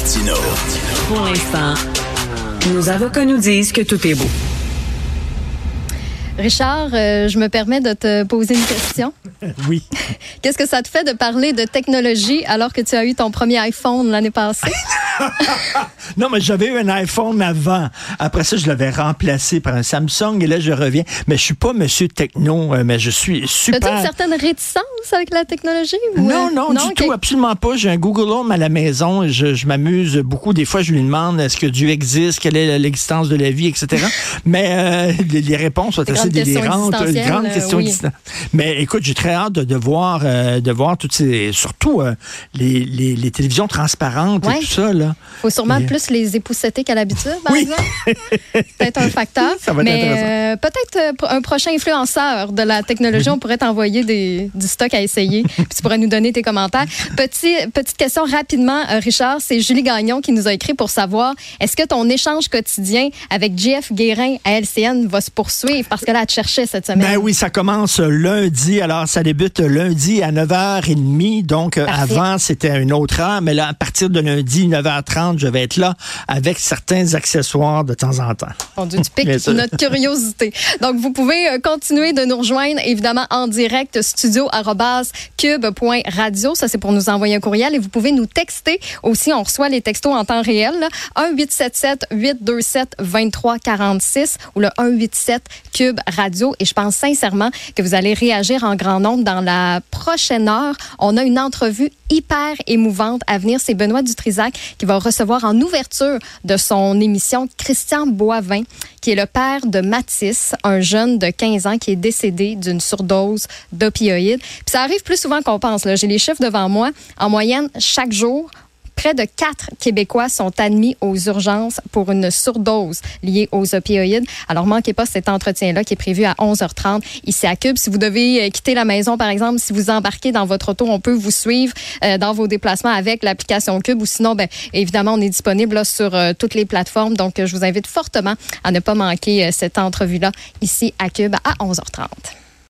Martino. Pour l'instant, nos avocats nous disent que tout est beau. Richard, euh, je me permets de te poser une question. Oui. Qu'est-ce que ça te fait de parler de technologie alors que tu as eu ton premier iPhone l'année passée? non, mais j'avais eu un iPhone avant. Après ça, je l'avais remplacé par un Samsung et là, je reviens. Mais je suis pas monsieur techno, euh, mais je suis super. As-tu une certaine réticence avec la technologie? Ou... Non, non, du tout, absolument pas. J'ai un Google Home à la maison. Je, je m'amuse beaucoup. Des fois, je lui demande est-ce que Dieu existe, quelle est l'existence de la vie, etc. mais euh, les, réponses sont assez délirantes. Grande question oui. Mais écoute, j'ai très hâte de, de voir, euh, de voir toutes ces, surtout euh, les, les, les, télévisions transparentes et tout ça. Là. Faut sûrement et... plus les épousseter qu'à l'habitude, par oui. exemple. peut-être un facteur. Ça va mais euh, peut-être un prochain influenceur de la technologie, on pourrait t'envoyer du stock à essayer. puis tu pourrais nous donner tes commentaires. Petit, petite question rapidement, Richard. C'est Julie Gagnon qui nous a écrit pour savoir est-ce que ton échange quotidien avec Jeff Guérin à LCN va se poursuivre? Parce que là, tu cherchais cette semaine. Ben oui, ça commence lundi. Alors, ça débute lundi à 9h30. Donc, Parfait. avant, c'était une autre heure. Mais là, à partir de lundi, 9h30, je vais être là avec certains accessoires de temps en temps. Bon Dieu, tu piques notre curiosité. Donc, vous pouvez euh, continuer de nous rejoindre, évidemment, en direct, studio.cube.radio. Ça, c'est pour nous envoyer un courriel. Et vous pouvez nous texter aussi. On reçoit les textos en temps réel. 1-877-827-2346 ou le 187 Cube Radio. Et je pense sincèrement que vous allez réagir en grand nombre dans la prochaine heure. On a une entrevue hyper émouvante à venir. C'est Benoît Dutrisac qui va recevoir en ouverture de son émission Christian Boivin, qui est le père de Mathis, un jeune de 15 ans qui est décédé d'une surdose d'opioïdes. Puis ça arrive plus souvent qu'on pense. J'ai les chiffres devant moi. En moyenne, chaque jour, près de quatre Québécois sont admis aux urgences pour une surdose liée aux opioïdes. Alors, manquez pas cet entretien-là qui est prévu à 11h30 ici à Cube. Si vous devez quitter la maison, par exemple, si vous embarquez dans votre auto, on peut vous suivre euh, dans vos déplacements avec l'application Cube ou sinon, ben, évidemment, on est disponible là, sur euh, toutes les plateformes. Donc, je vous invite fortement à ne pas manquer euh, cette entrevue-là ici à Cube à 11h30.